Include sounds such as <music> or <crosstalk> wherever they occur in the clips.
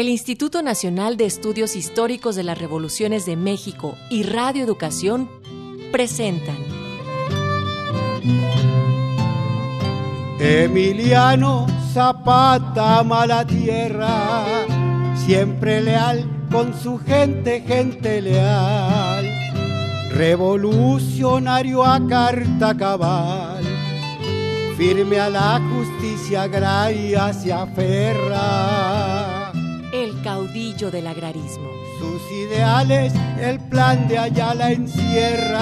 El Instituto Nacional de Estudios Históricos de las Revoluciones de México y Radio Educación presentan Emiliano Zapata mala tierra, siempre leal con su gente, gente leal, revolucionario a carta cabal, firme a la justicia agraria se aferra. El caudillo del agrarismo. Sus ideales el plan de Ayala encierra.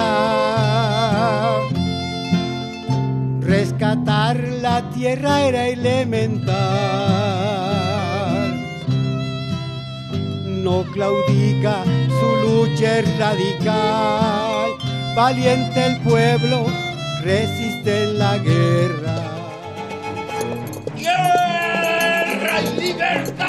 Rescatar la tierra era elemental. No claudica, su lucha es radical. Valiente el pueblo, resiste en la guerra. ¡Guerra y libertad!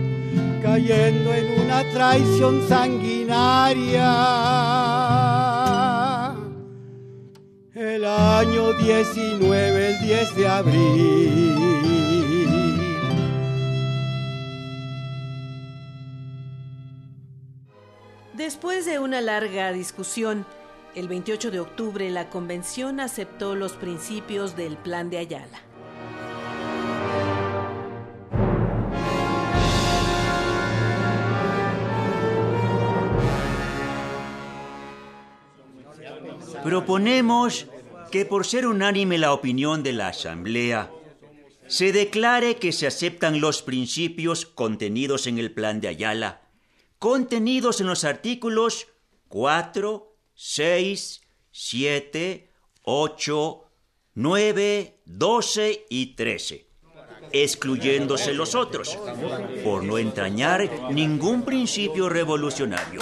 cayendo en una traición sanguinaria. El año 19, el 10 de abril. Después de una larga discusión, el 28 de octubre la convención aceptó los principios del Plan de Ayala. Proponemos que por ser unánime la opinión de la Asamblea, se declare que se aceptan los principios contenidos en el Plan de Ayala, contenidos en los artículos 4, 6, 7, 8, 9, 12 y 13, excluyéndose los otros, por no entrañar ningún principio revolucionario.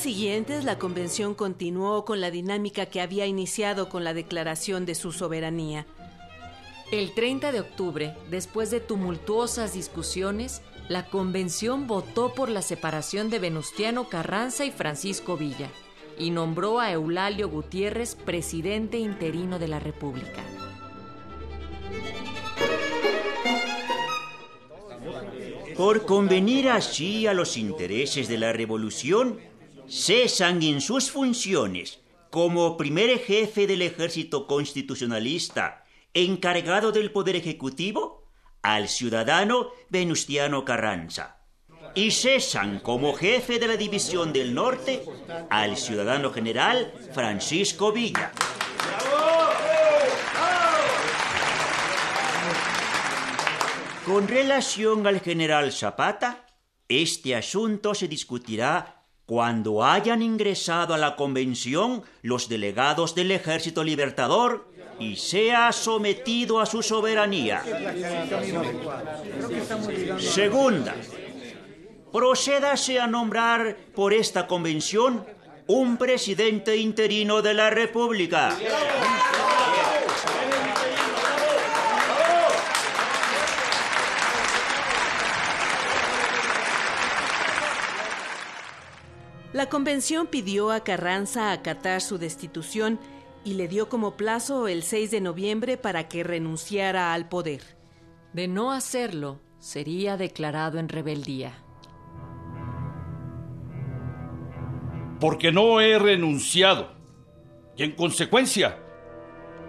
Días siguientes, la convención continuó con la dinámica que había iniciado con la declaración de su soberanía. El 30 de octubre, después de tumultuosas discusiones, la convención votó por la separación de Venustiano Carranza y Francisco Villa y nombró a Eulalio Gutiérrez presidente interino de la República. Por convenir así a los intereses de la revolución, cesan en sus funciones como primer jefe del ejército constitucionalista encargado del poder ejecutivo al ciudadano Venustiano Carranza y cesan como jefe de la división del norte al ciudadano general Francisco Villa. Con relación al general Zapata, este asunto se discutirá cuando hayan ingresado a la convención los delegados del Ejército Libertador y sea sometido a su soberanía. Segunda, procédase a nombrar por esta convención un presidente interino de la República. La convención pidió a Carranza acatar su destitución y le dio como plazo el 6 de noviembre para que renunciara al poder. De no hacerlo, sería declarado en rebeldía. Porque no he renunciado. Y en consecuencia,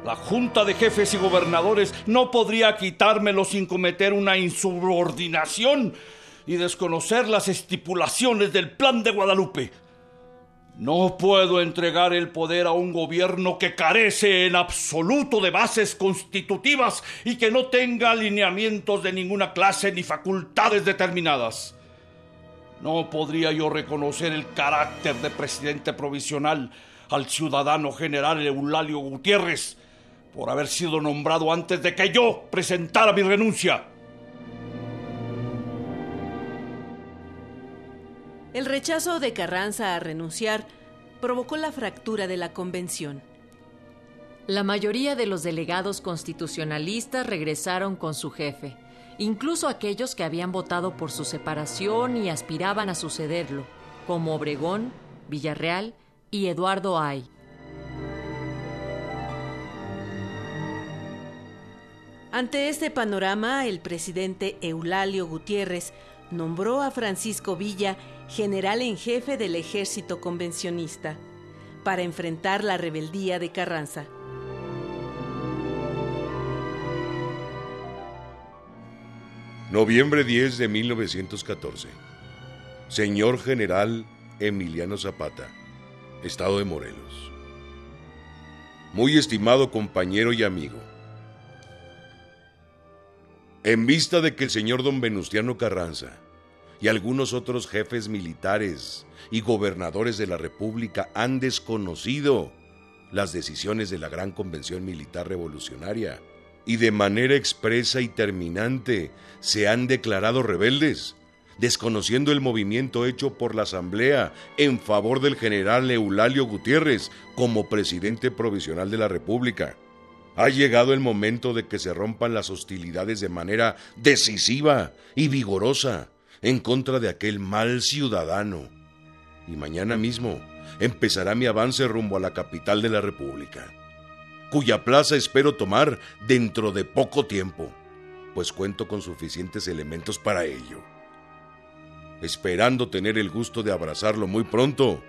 la Junta de Jefes y Gobernadores no podría quitármelo sin cometer una insubordinación y desconocer las estipulaciones del Plan de Guadalupe. No puedo entregar el poder a un gobierno que carece en absoluto de bases constitutivas y que no tenga alineamientos de ninguna clase ni facultades determinadas. No podría yo reconocer el carácter de presidente provisional al ciudadano general Eulalio Gutiérrez por haber sido nombrado antes de que yo presentara mi renuncia. El rechazo de Carranza a renunciar provocó la fractura de la convención. La mayoría de los delegados constitucionalistas regresaron con su jefe, incluso aquellos que habían votado por su separación y aspiraban a sucederlo, como Obregón, Villarreal y Eduardo Ay. Ante este panorama, el presidente Eulalio Gutiérrez nombró a Francisco Villa general en jefe del ejército convencionista, para enfrentar la rebeldía de Carranza. Noviembre 10 de 1914. Señor General Emiliano Zapata, Estado de Morelos. Muy estimado compañero y amigo. En vista de que el señor don Venustiano Carranza y algunos otros jefes militares y gobernadores de la República han desconocido las decisiones de la Gran Convención Militar Revolucionaria y de manera expresa y terminante se han declarado rebeldes, desconociendo el movimiento hecho por la Asamblea en favor del general Eulalio Gutiérrez como presidente provisional de la República. Ha llegado el momento de que se rompan las hostilidades de manera decisiva y vigorosa en contra de aquel mal ciudadano. Y mañana mismo empezará mi avance rumbo a la capital de la República, cuya plaza espero tomar dentro de poco tiempo, pues cuento con suficientes elementos para ello. Esperando tener el gusto de abrazarlo muy pronto,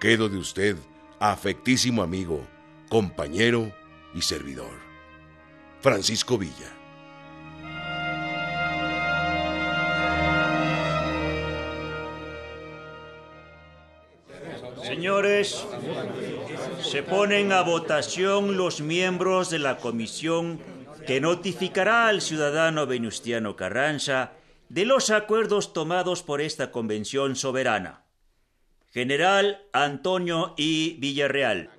quedo de usted, afectísimo amigo, compañero servidor. Francisco Villa. Señores, se ponen a votación los miembros de la comisión que notificará al ciudadano Venustiano Carranza de los acuerdos tomados por esta convención soberana. General Antonio I. Villarreal.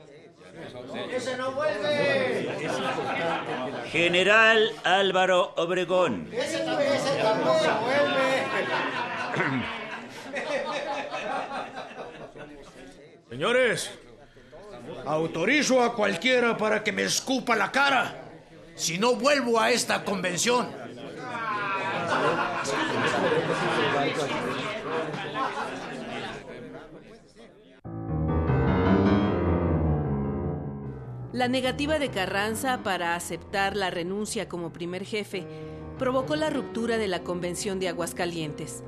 General Álvaro Obregón. Señores, autorizo a cualquiera para que me escupa la cara si no vuelvo a esta convención. La negativa de Carranza para aceptar la renuncia como primer jefe provocó la ruptura de la Convención de Aguascalientes.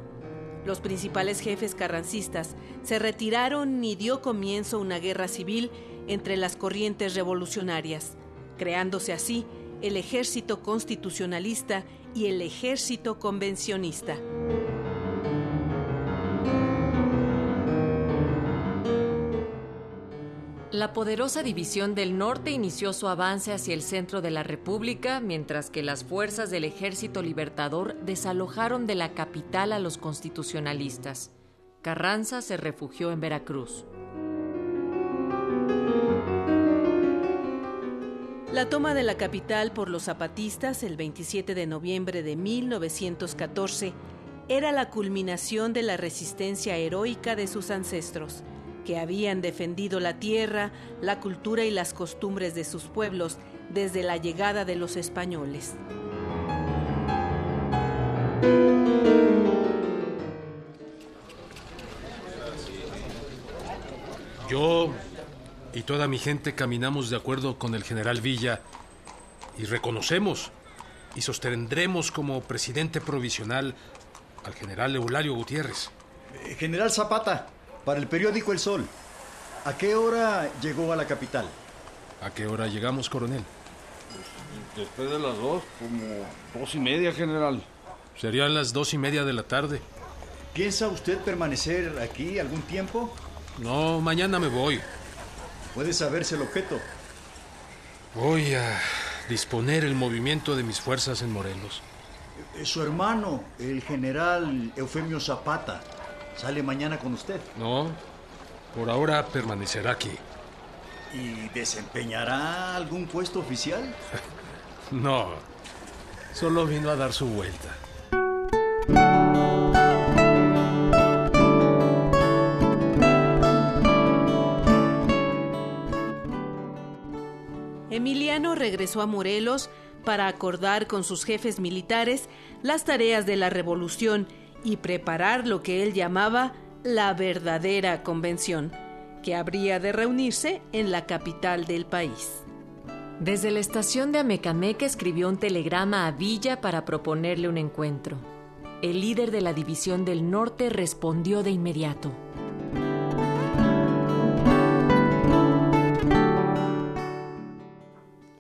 Los principales jefes carrancistas se retiraron y dio comienzo una guerra civil entre las corrientes revolucionarias, creándose así el ejército constitucionalista y el ejército convencionista. La poderosa división del norte inició su avance hacia el centro de la República, mientras que las fuerzas del Ejército Libertador desalojaron de la capital a los constitucionalistas. Carranza se refugió en Veracruz. La toma de la capital por los zapatistas el 27 de noviembre de 1914 era la culminación de la resistencia heroica de sus ancestros que habían defendido la tierra, la cultura y las costumbres de sus pueblos desde la llegada de los españoles. Yo y toda mi gente caminamos de acuerdo con el general Villa y reconocemos y sostendremos como presidente provisional al general Eulario Gutiérrez. Eh, general Zapata, para el periódico El Sol, ¿a qué hora llegó a la capital? ¿A qué hora llegamos, coronel? Después de las dos, como dos y media, general. Serían las dos y media de la tarde. ¿Piensa usted permanecer aquí algún tiempo? No, mañana me voy. Puede saberse el objeto. Voy a disponer el movimiento de mis fuerzas en Morelos. Eh, Su hermano, el general Eufemio Zapata, sale mañana con usted. No, por ahora permanecerá aquí. ¿Y desempeñará algún puesto oficial? <laughs> No, solo vino a dar su vuelta. Emiliano regresó a Morelos para acordar con sus jefes militares las tareas de la revolución y preparar lo que él llamaba la verdadera convención, que habría de reunirse en la capital del país. Desde la estación de Amecameca escribió un telegrama a Villa para proponerle un encuentro. El líder de la División del Norte respondió de inmediato.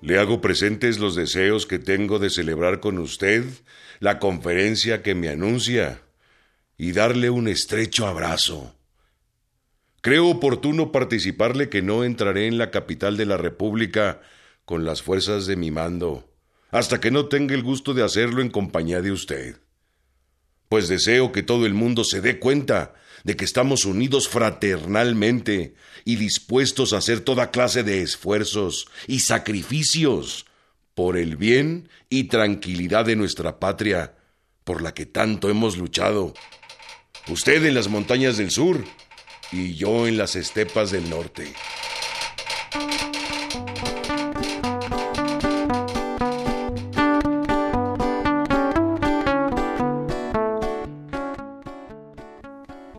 Le hago presentes los deseos que tengo de celebrar con usted la conferencia que me anuncia y darle un estrecho abrazo. Creo oportuno participarle que no entraré en la capital de la República con las fuerzas de mi mando, hasta que no tenga el gusto de hacerlo en compañía de usted. Pues deseo que todo el mundo se dé cuenta de que estamos unidos fraternalmente y dispuestos a hacer toda clase de esfuerzos y sacrificios por el bien y tranquilidad de nuestra patria, por la que tanto hemos luchado. Usted en las montañas del sur y yo en las estepas del norte.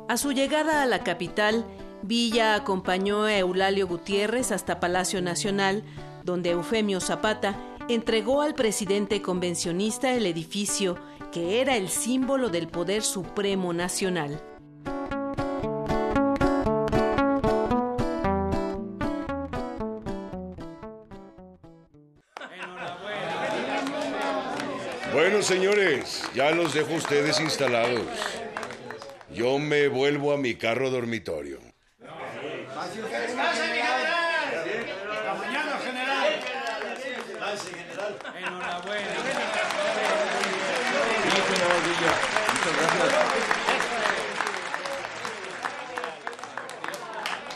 A su llegada a la capital, Villa acompañó a Eulalio Gutiérrez hasta Palacio Nacional, donde Eufemio Zapata entregó al presidente convencionista el edificio que era el símbolo del poder supremo nacional. Bueno, señores, ya los dejo ustedes instalados. Yo me vuelvo a mi carro dormitorio.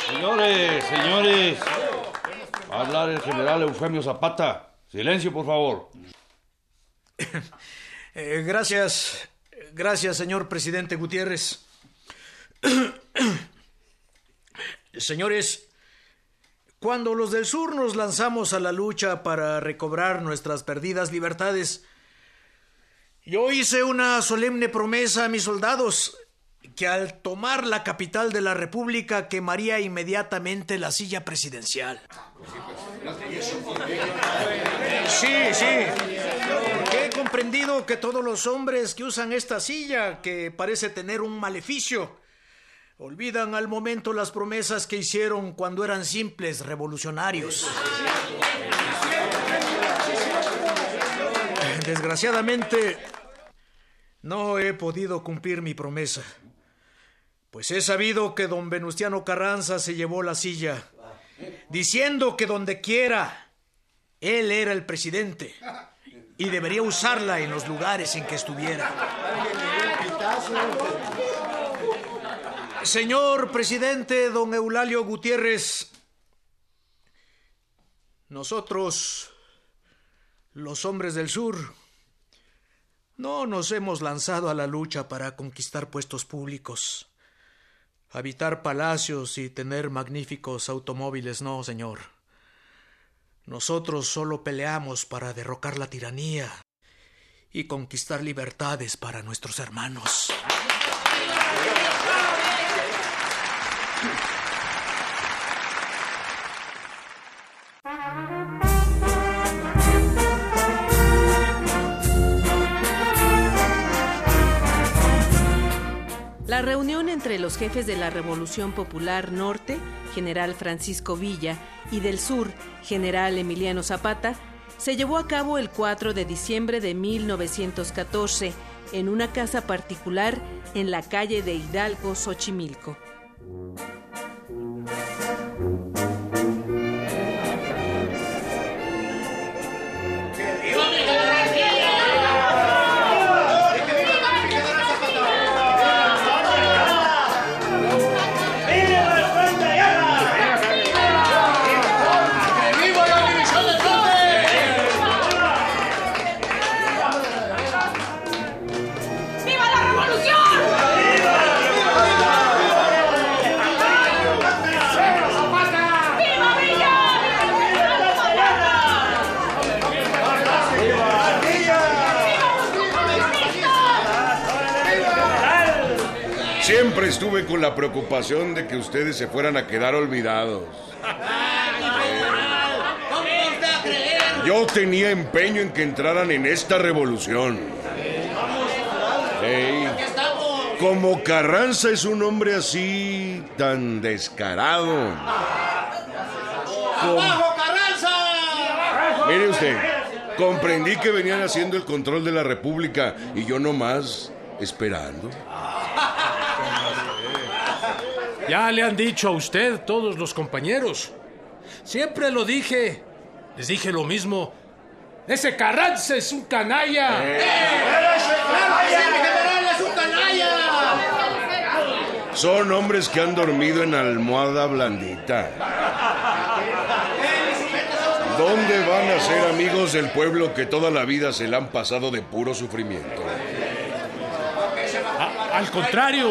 Señores, señores. Va a hablar el general Eufemio Zapata. Silencio, por favor. <coughs> Eh, gracias, gracias, señor presidente Gutiérrez. <coughs> Señores, cuando los del sur nos lanzamos a la lucha para recobrar nuestras perdidas libertades, yo hice una solemne promesa a mis soldados que al tomar la capital de la República quemaría inmediatamente la silla presidencial. Sí, sí. Porque he comprendido que todos los hombres que usan esta silla, que parece tener un maleficio, olvidan al momento las promesas que hicieron cuando eran simples revolucionarios. Desgraciadamente, no he podido cumplir mi promesa. Pues he sabido que don Venustiano Carranza se llevó la silla, diciendo que donde quiera, él era el presidente y debería usarla en los lugares en que estuviera. Señor presidente don Eulalio Gutiérrez, nosotros, los hombres del sur, no nos hemos lanzado a la lucha para conquistar puestos públicos, habitar palacios y tener magníficos automóviles, no, señor. Nosotros solo peleamos para derrocar la tiranía y conquistar libertades para nuestros hermanos. La reunión entre los jefes de la Revolución Popular Norte, general Francisco Villa, y del Sur, general Emiliano Zapata, se llevó a cabo el 4 de diciembre de 1914 en una casa particular en la calle de Hidalgo, Xochimilco. Preocupación de que ustedes se fueran a quedar olvidados. Yo tenía empeño en que entraran en esta revolución. Como Carranza es un hombre así tan descarado. Com- Mire usted, comprendí que venían haciendo el control de la República y yo nomás esperando. Ya le han dicho a usted todos los compañeros. Siempre lo dije. Les dije lo mismo. Ese Carranza es un canalla. Son hombres que han dormido en almohada blandita. ¿Dónde van a ser amigos del pueblo que toda la vida se le han pasado de puro sufrimiento? A- al contrario,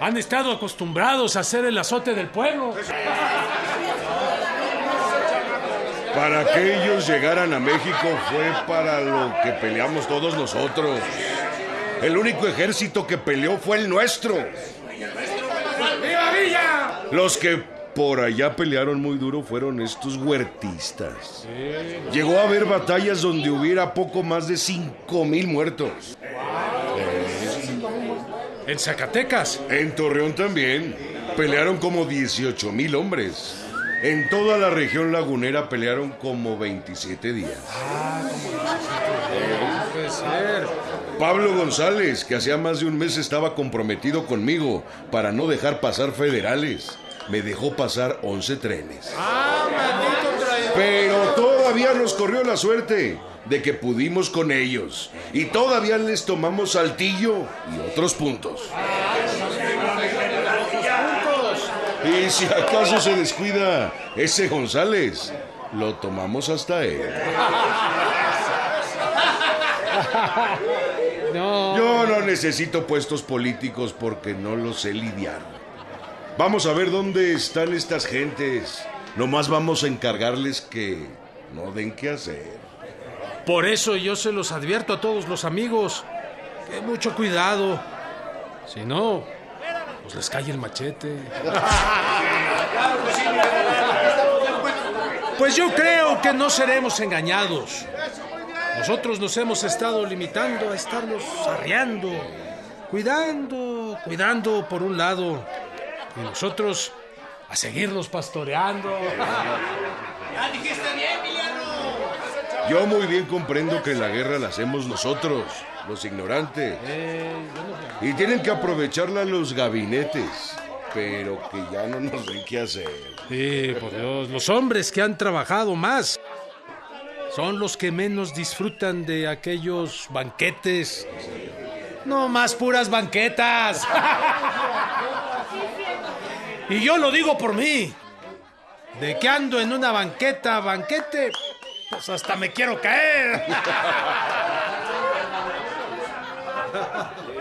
han estado acostumbrados a hacer el azote del pueblo. Para que ellos llegaran a México fue para lo que peleamos todos nosotros. El único ejército que peleó fue el nuestro. Los que por allá pelearon muy duro fueron estos huertistas. Llegó a haber batallas donde hubiera poco más de cinco mil muertos. En Zacatecas. En Torreón también. Pelearon como 18 mil hombres. En toda la región lagunera pelearon como 27 días. Puede ser. Pablo González, que hacía más de un mes estaba comprometido conmigo para no dejar pasar federales, me dejó pasar 11 trenes. Pero todavía nos corrió la suerte de que pudimos con ellos y todavía les tomamos Saltillo y otros puntos. Y si acaso se descuida ese González, lo tomamos hasta él. Yo no necesito puestos políticos porque no los sé lidiar. Vamos a ver dónde están estas gentes. Nomás vamos a encargarles que no den qué hacer. Por eso yo se los advierto a todos los amigos. Que mucho cuidado. Si no, pues les cae el machete. Pues yo creo que no seremos engañados. Nosotros nos hemos estado limitando a estarnos arreando, cuidando, cuidando por un lado, y nosotros a seguirlos pastoreando. Yo muy bien comprendo que la guerra la hacemos nosotros, los ignorantes. Y tienen que aprovecharla los gabinetes, pero que ya no nos den qué hacer. Sí, por Dios, los hombres que han trabajado más son los que menos disfrutan de aquellos banquetes. No más puras banquetas. <laughs> y yo lo digo por mí. De que ando en una banqueta, banquete, pues hasta me quiero caer.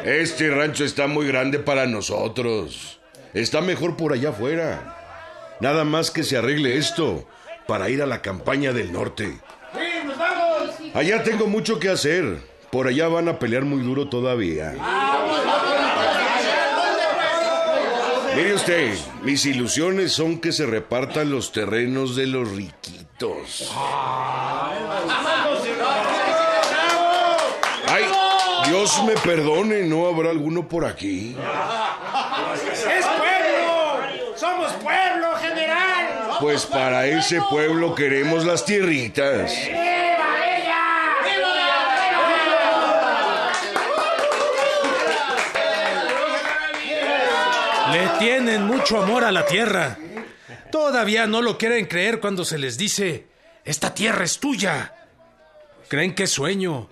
Este rancho está muy grande para nosotros. Está mejor por allá afuera. Nada más que se arregle esto para ir a la campaña del norte. Allá tengo mucho que hacer. Por allá van a pelear muy duro todavía. Mire usted, mis ilusiones son que se repartan los terrenos de los riquitos. Ay, Dios me perdone, ¿no habrá alguno por aquí? ¡Es pueblo! ¡Somos pueblo, general! Pues para ese pueblo queremos las tierritas. Le tienen mucho amor a la tierra. Todavía no lo quieren creer cuando se les dice, esta tierra es tuya. Creen que es sueño.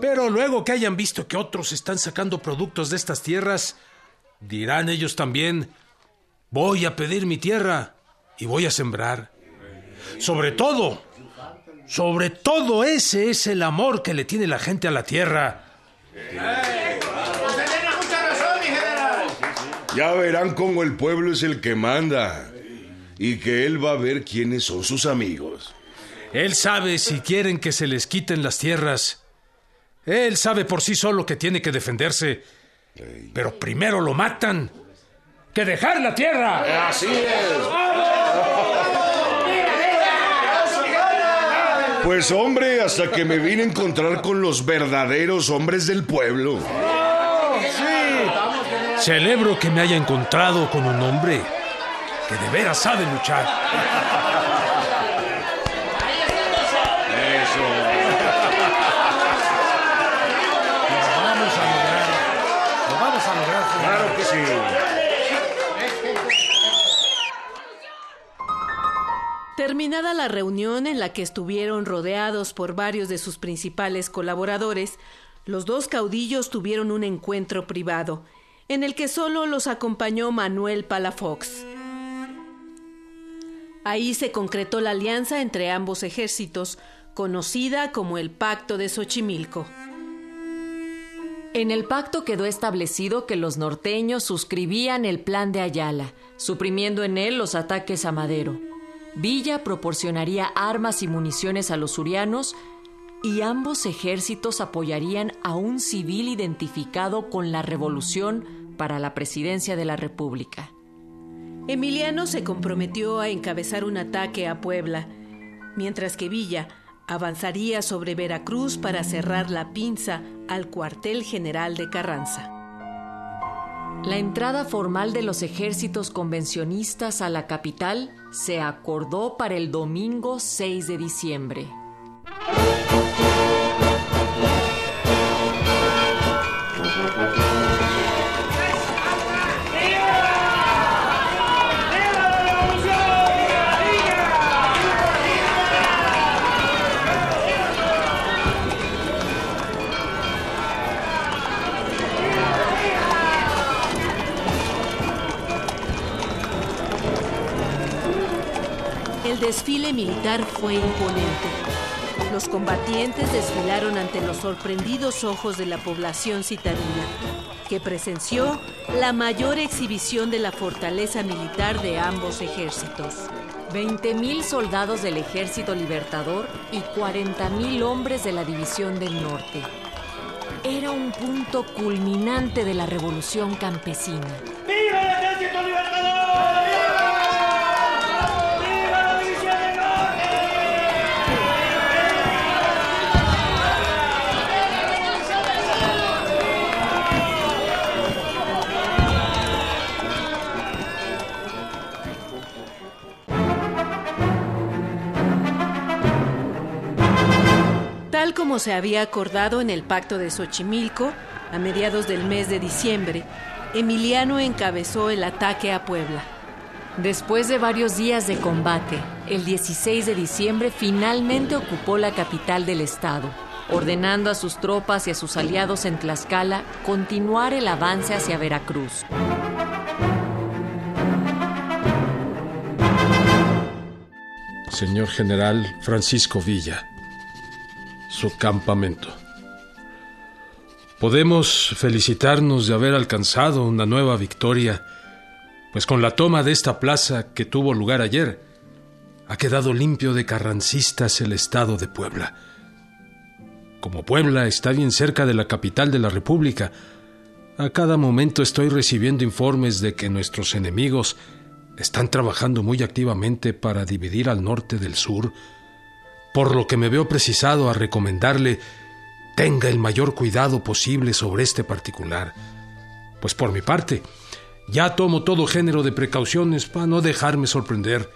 Pero luego que hayan visto que otros están sacando productos de estas tierras, dirán ellos también, voy a pedir mi tierra y voy a sembrar. Sobre todo, sobre todo ese es el amor que le tiene la gente a la tierra. Ya verán cómo el pueblo es el que manda y que él va a ver quiénes son sus amigos. Él sabe si quieren que se les quiten las tierras. Él sabe por sí solo que tiene que defenderse. Pero primero lo matan que dejar la tierra. Así es. Pues hombre, hasta que me vine a encontrar con los verdaderos hombres del pueblo. Celebro que me haya encontrado con un hombre que de veras sabe luchar. Eso. Lo vamos a lograr. Lo vamos a lograr. Claro que sí. Terminada la reunión en la que estuvieron rodeados por varios de sus principales colaboradores, los dos caudillos tuvieron un encuentro privado, en el que solo los acompañó Manuel Palafox. Ahí se concretó la alianza entre ambos ejércitos, conocida como el Pacto de Xochimilco. En el pacto quedó establecido que los norteños suscribían el plan de Ayala, suprimiendo en él los ataques a Madero. Villa proporcionaría armas y municiones a los surianos y ambos ejércitos apoyarían a un civil identificado con la revolución para la presidencia de la República. Emiliano se comprometió a encabezar un ataque a Puebla, mientras que Villa avanzaría sobre Veracruz para cerrar la pinza al cuartel general de Carranza. La entrada formal de los ejércitos convencionistas a la capital se acordó para el domingo 6 de diciembre. El desfile militar fue imponente. Los combatientes desfilaron ante los sorprendidos ojos de la población citadina, que presenció la mayor exhibición de la fortaleza militar de ambos ejércitos. 20.000 soldados del Ejército Libertador y 40.000 hombres de la División del Norte. Era un punto culminante de la revolución campesina. Como se había acordado en el pacto de Xochimilco, a mediados del mes de diciembre, Emiliano encabezó el ataque a Puebla. Después de varios días de combate, el 16 de diciembre finalmente ocupó la capital del estado, ordenando a sus tropas y a sus aliados en Tlaxcala continuar el avance hacia Veracruz. Señor General Francisco Villa, su campamento. Podemos felicitarnos de haber alcanzado una nueva victoria, pues con la toma de esta plaza que tuvo lugar ayer, ha quedado limpio de carrancistas el estado de Puebla. Como Puebla está bien cerca de la capital de la República, a cada momento estoy recibiendo informes de que nuestros enemigos están trabajando muy activamente para dividir al norte del sur, por lo que me veo precisado a recomendarle tenga el mayor cuidado posible sobre este particular. Pues por mi parte, ya tomo todo género de precauciones para no dejarme sorprender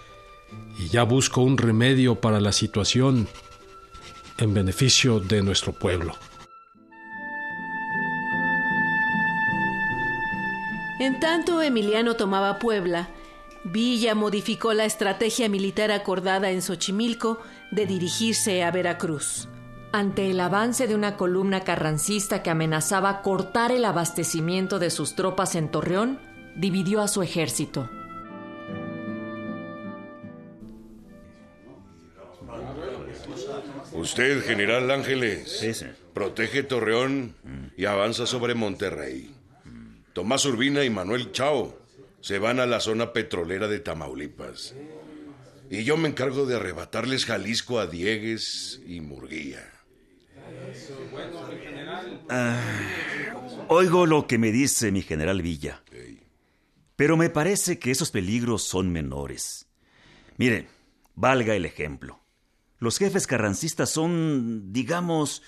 y ya busco un remedio para la situación en beneficio de nuestro pueblo. En tanto Emiliano tomaba Puebla, Villa modificó la estrategia militar acordada en Xochimilco de dirigirse a Veracruz. Ante el avance de una columna carrancista que amenazaba cortar el abastecimiento de sus tropas en Torreón, dividió a su ejército. Usted, general Ángeles, Sí, sí. protege Torreón y avanza sobre Monterrey. Tomás Urbina y Manuel Chao se van a la zona petrolera de Tamaulipas. Y yo me encargo de arrebatarles Jalisco a Diegues y Murguía. Oigo lo que me dice mi general Villa. Pero me parece que esos peligros son menores. Mire, valga el ejemplo. Los jefes carrancistas son, digamos,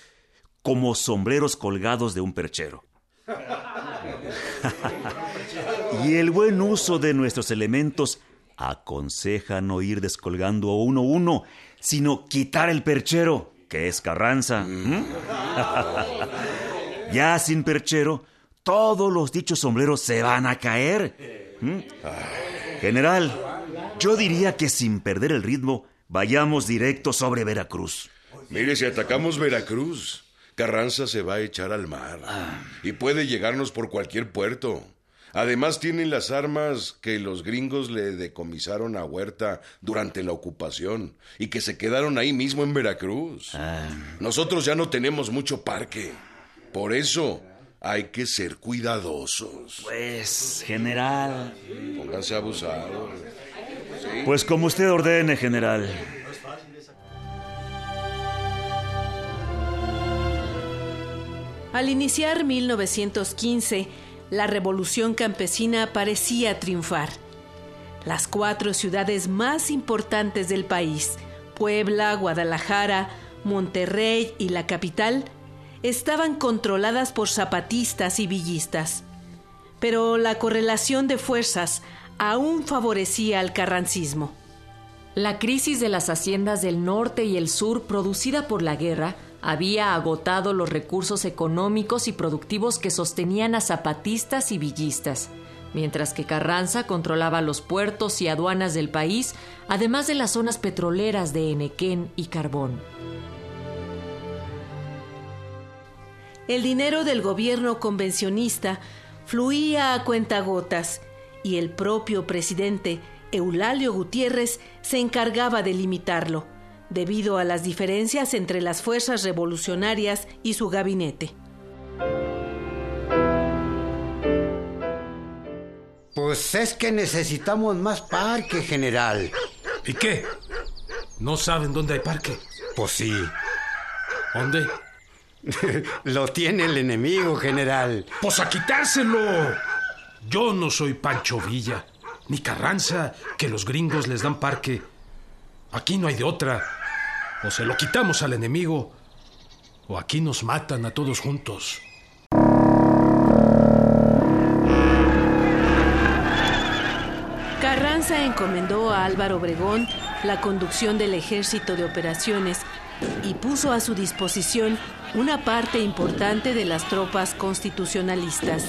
como sombreros colgados de un perchero. <laughs> y el buen uso de nuestros elementos aconseja no ir descolgando uno a uno, sino quitar el perchero, que es Carranza. ¿Mm? <laughs> ya sin perchero, todos los dichos sombreros se van a caer. ¿Mm? General, yo diría que sin perder el ritmo, vayamos directo sobre Veracruz. Mire, si atacamos Veracruz, Carranza se va a echar al mar y puede llegarnos por cualquier puerto. Además tienen las armas que los gringos le decomisaron a Huerta durante la ocupación y que se quedaron ahí mismo en Veracruz. Nosotros ya no tenemos mucho parque. Por eso hay que ser cuidadosos. Pues, general. Pónganse abusados. Pues como usted ordene, general. Al iniciar 1915, la revolución campesina parecía triunfar. Las cuatro ciudades más importantes del país, Puebla, Guadalajara, Monterrey y la capital, estaban controladas por zapatistas y villistas. Pero la correlación de fuerzas aún favorecía al carrancismo. La crisis de las haciendas del norte y el sur producida por la guerra había agotado los recursos económicos y productivos que sostenían a zapatistas y villistas, mientras que Carranza controlaba los puertos y aduanas del país, además de las zonas petroleras de Enequén y Carbón. El dinero del gobierno convencionista fluía a cuentagotas y el propio presidente Eulalio Gutiérrez se encargaba de limitarlo, debido a las diferencias entre las fuerzas revolucionarias y su gabinete. Pues es que necesitamos más parque, general. ¿Y qué? ¿No saben dónde hay parque? Pues sí. ¿Dónde? <laughs> Lo tiene el enemigo, general. Pues a quitárselo. Yo no soy Pancho Villa, ni Carranza, que los gringos les dan parque. Aquí no hay de otra. O se lo quitamos al enemigo, o aquí nos matan a todos juntos. Carranza encomendó a Álvaro Obregón la conducción del ejército de operaciones y puso a su disposición una parte importante de las tropas constitucionalistas.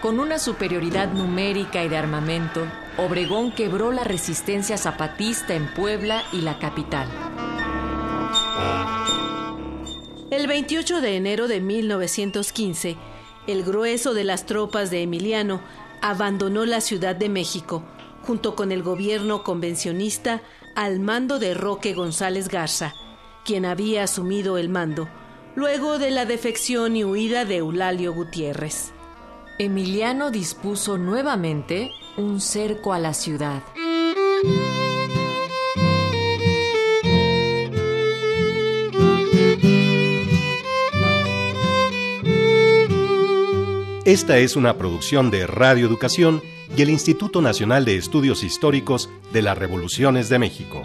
Con una superioridad numérica y de armamento, Obregón quebró la resistencia zapatista en Puebla y la capital. El 28 de enero de 1915, el grueso de las tropas de Emiliano abandonó la Ciudad de México, junto con el gobierno convencionista al mando de Roque González Garza, quien había asumido el mando, luego de la defección y huida de Eulalio Gutiérrez. Emiliano dispuso nuevamente un cerco a la ciudad. Esta es una producción de Radio Educación y el Instituto Nacional de Estudios Históricos de las Revoluciones de México.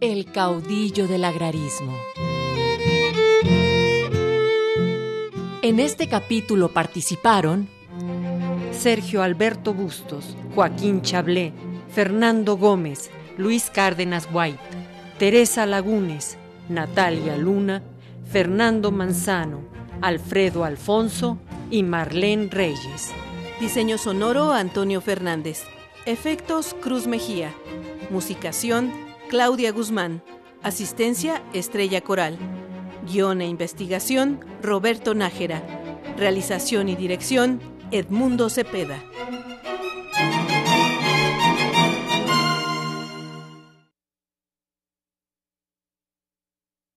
El caudillo del agrarismo. En este capítulo participaron Sergio Alberto Bustos, Joaquín Chablé, Fernando Gómez, Luis Cárdenas White, Teresa Lagunes, Natalia Luna, Fernando Manzano, Alfredo Alfonso y Marlene Reyes. Diseño sonoro Antonio Fernández. Efectos Cruz Mejía. Musicación Claudia Guzmán. Asistencia Estrella Coral. Guión e investigación Roberto Nájera. Realización y dirección Edmundo Cepeda.